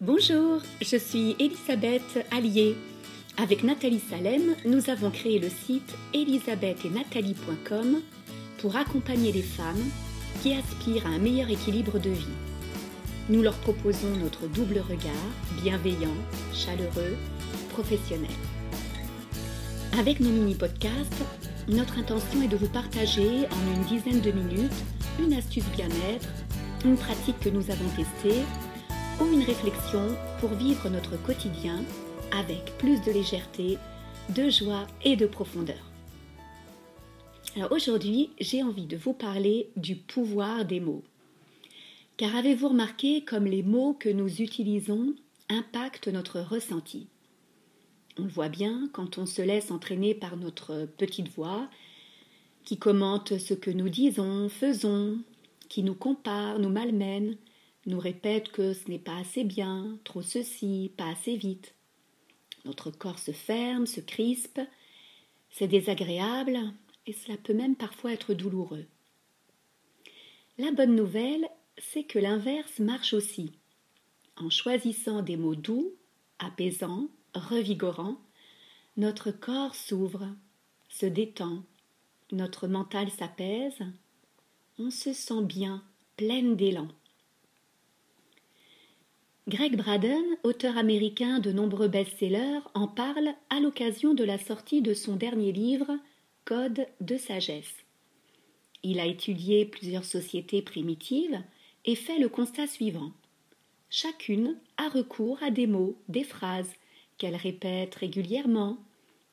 Bonjour, je suis Elisabeth Allier. Avec Nathalie Salem, nous avons créé le site elisabethetnathalie.com pour accompagner les femmes qui aspirent à un meilleur équilibre de vie. Nous leur proposons notre double regard, bienveillant, chaleureux, professionnel. Avec nos mini-podcasts, notre intention est de vous partager en une dizaine de minutes une astuce bien-être, une pratique que nous avons testée ou une réflexion pour vivre notre quotidien avec plus de légèreté, de joie et de profondeur. Alors aujourd'hui, j'ai envie de vous parler du pouvoir des mots. Car avez-vous remarqué comme les mots que nous utilisons impactent notre ressenti? On le voit bien quand on se laisse entraîner par notre petite voix qui commente ce que nous disons, faisons, qui nous compare, nous malmène, nous répète que ce n'est pas assez bien, trop ceci, pas assez vite. Notre corps se ferme, se crispe, c'est désagréable et cela peut même parfois être douloureux. La bonne nouvelle, c'est que l'inverse marche aussi. En choisissant des mots doux, apaisants, revigorants, notre corps s'ouvre, se détend, notre mental s'apaise, on se sent bien, pleine d'élan. Greg Braden, auteur américain de nombreux best-sellers, en parle à l'occasion de la sortie de son dernier livre, Code de sagesse. Il a étudié plusieurs sociétés primitives et fait le constat suivant. Chacune a recours à des mots, des phrases qu'elle répète régulièrement,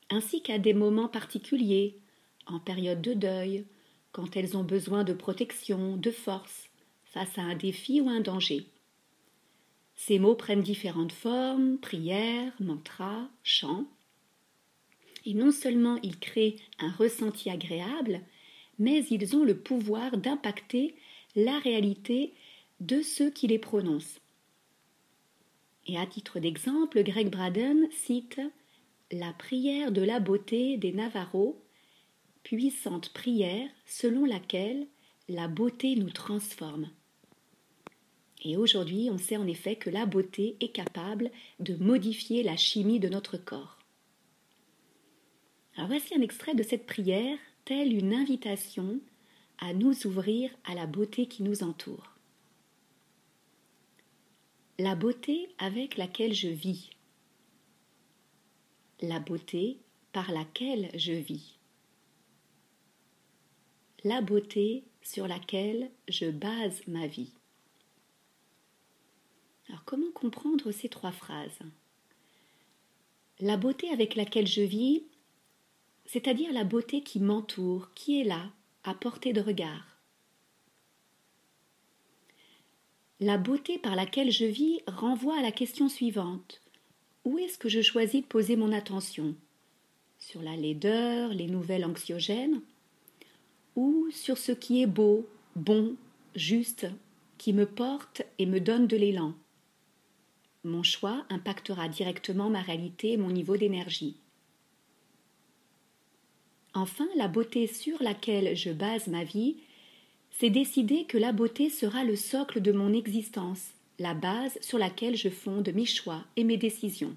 ainsi qu'à des moments particuliers, en période de deuil, quand elles ont besoin de protection, de force, face à un défi ou un danger. Ces mots prennent différentes formes, prières, mantras, chants. Et non seulement ils créent un ressenti agréable, mais ils ont le pouvoir d'impacter la réalité de ceux qui les prononcent. Et à titre d'exemple, Greg Braden cite la prière de la beauté des Navarros, puissante prière selon laquelle la beauté nous transforme. Et aujourd'hui, on sait en effet que la beauté est capable de modifier la chimie de notre corps. Alors voici un extrait de cette prière, telle une invitation à nous ouvrir à la beauté qui nous entoure. La beauté avec laquelle je vis. La beauté par laquelle je vis. La beauté sur laquelle je base ma vie. Alors comment comprendre ces trois phrases? La beauté avec laquelle je vis, c'est-à-dire la beauté qui m'entoure, qui est là, à portée de regard. La beauté par laquelle je vis renvoie à la question suivante. Où est-ce que je choisis de poser mon attention? Sur la laideur, les nouvelles anxiogènes? Ou sur ce qui est beau, bon, juste, qui me porte et me donne de l'élan? Mon choix impactera directement ma réalité et mon niveau d'énergie. Enfin, la beauté sur laquelle je base ma vie, c'est décider que la beauté sera le socle de mon existence, la base sur laquelle je fonde mes choix et mes décisions.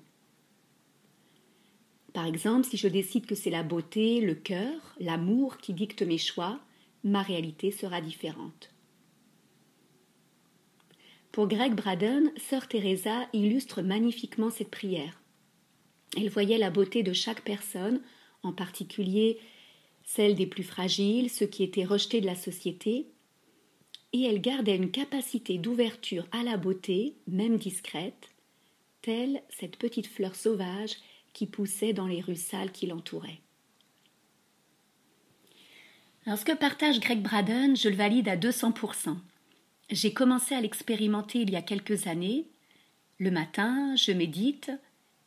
Par exemple, si je décide que c'est la beauté, le cœur, l'amour qui dicte mes choix, ma réalité sera différente. Pour Greg Braden, sœur Teresa illustre magnifiquement cette prière. Elle voyait la beauté de chaque personne, en particulier celle des plus fragiles, ceux qui étaient rejetés de la société, et elle gardait une capacité d'ouverture à la beauté, même discrète, telle cette petite fleur sauvage qui poussait dans les rues sales qui l'entouraient. Alors ce que partage Greg Braden, je le valide à 200%. J'ai commencé à l'expérimenter il y a quelques années. Le matin, je médite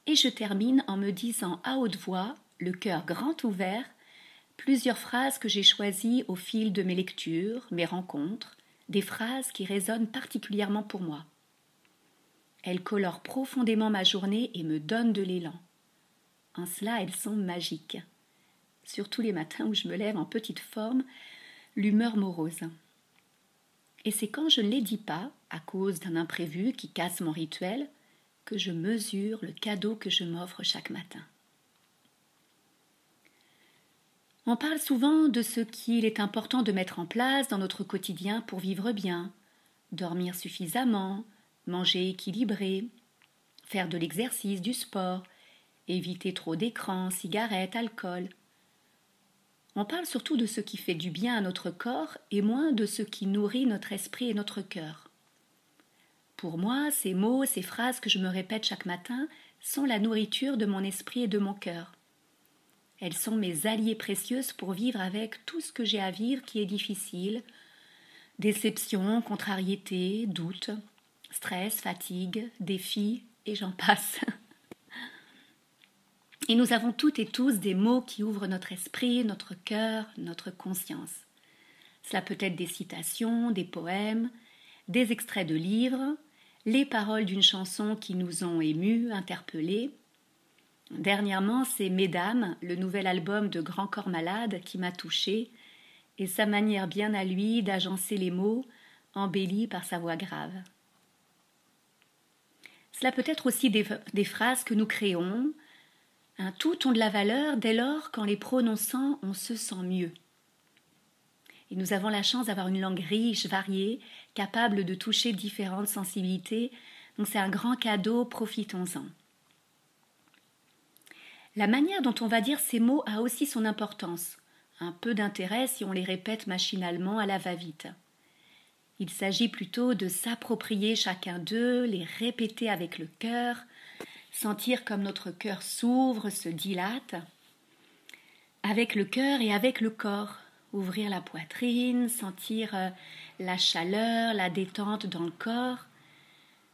et je termine en me disant à haute voix, le cœur grand ouvert, plusieurs phrases que j'ai choisies au fil de mes lectures, mes rencontres, des phrases qui résonnent particulièrement pour moi. Elles colorent profondément ma journée et me donnent de l'élan. En cela, elles sont magiques. Surtout les matins où je me lève en petite forme, l'humeur morose. Et c'est quand je ne les dis pas, à cause d'un imprévu qui casse mon rituel, que je mesure le cadeau que je m'offre chaque matin. On parle souvent de ce qu'il est important de mettre en place dans notre quotidien pour vivre bien, dormir suffisamment, manger équilibré, faire de l'exercice, du sport, éviter trop d'écrans, cigarettes, alcool. On parle surtout de ce qui fait du bien à notre corps et moins de ce qui nourrit notre esprit et notre cœur. Pour moi, ces mots, ces phrases que je me répète chaque matin sont la nourriture de mon esprit et de mon cœur. Elles sont mes alliées précieuses pour vivre avec tout ce que j'ai à vivre qui est difficile, déception, contrariété, doute, stress, fatigue, défis, et j'en passe. Et nous avons toutes et tous des mots qui ouvrent notre esprit, notre cœur, notre conscience. Cela peut être des citations, des poèmes, des extraits de livres, les paroles d'une chanson qui nous ont émus, interpellés. Dernièrement, c'est Mesdames, le nouvel album de Grand Corps Malade, qui m'a touchée, et sa manière bien à lui d'agencer les mots, embellis par sa voix grave. Cela peut être aussi des phrases que nous créons, un tout ont de la valeur dès lors qu'en les prononçant, on se sent mieux. Et nous avons la chance d'avoir une langue riche, variée, capable de toucher différentes sensibilités. Donc c'est un grand cadeau, profitons-en. La manière dont on va dire ces mots a aussi son importance. Un peu d'intérêt si on les répète machinalement à la va-vite. Il s'agit plutôt de s'approprier chacun d'eux, les répéter avec le cœur, sentir comme notre cœur s'ouvre, se dilate, avec le cœur et avec le corps, ouvrir la poitrine, sentir euh, la chaleur, la détente dans le corps,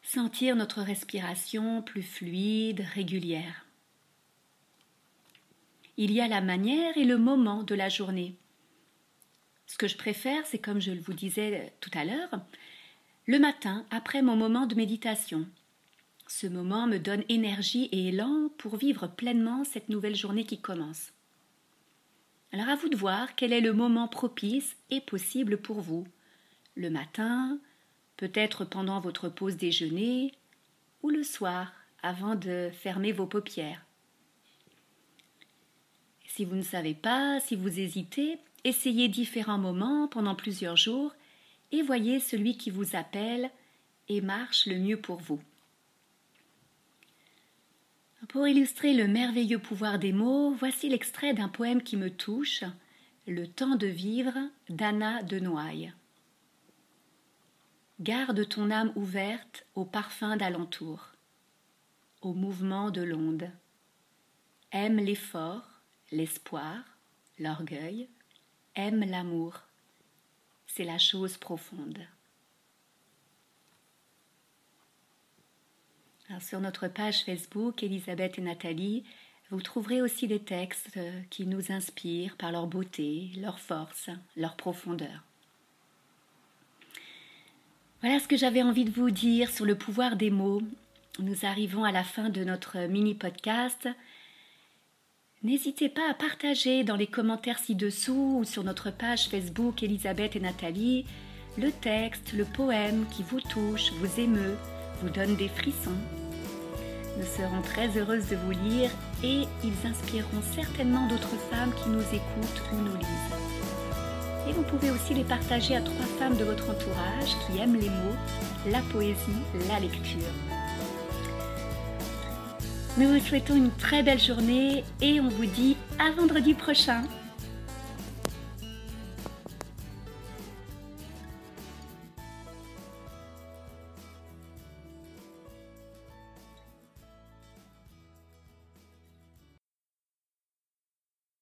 sentir notre respiration plus fluide, régulière. Il y a la manière et le moment de la journée. Ce que je préfère, c'est comme je vous disais tout à l'heure, le matin, après mon moment de méditation, ce moment me donne énergie et élan pour vivre pleinement cette nouvelle journée qui commence. Alors à vous de voir quel est le moment propice et possible pour vous. Le matin, peut-être pendant votre pause déjeuner, ou le soir, avant de fermer vos paupières. Si vous ne savez pas, si vous hésitez, essayez différents moments pendant plusieurs jours et voyez celui qui vous appelle et marche le mieux pour vous. Pour illustrer le merveilleux pouvoir des mots, voici l'extrait d'un poème qui me touche, Le temps de vivre d'Anna de Noailles. Garde ton âme ouverte au parfum d'alentour, au mouvement de l'onde. Aime l'effort, l'espoir, l'orgueil, aime l'amour. C'est la chose profonde. Sur notre page Facebook, Elisabeth et Nathalie, vous trouverez aussi des textes euh, qui nous inspirent par leur beauté, leur force, leur profondeur. Voilà ce que j'avais envie de vous dire sur le pouvoir des mots. Nous arrivons à la fin de notre mini-podcast. N'hésitez pas à partager dans les commentaires ci-dessous ou sur notre page Facebook Elisabeth et Nathalie le texte, le poème qui vous touche, vous émeut, vous donne des frissons. Nous serons très heureuses de vous lire et ils inspireront certainement d'autres femmes qui nous écoutent ou nous lisent. Et vous pouvez aussi les partager à trois femmes de votre entourage qui aiment les mots, la poésie, la lecture. Nous vous souhaitons une très belle journée et on vous dit à vendredi prochain.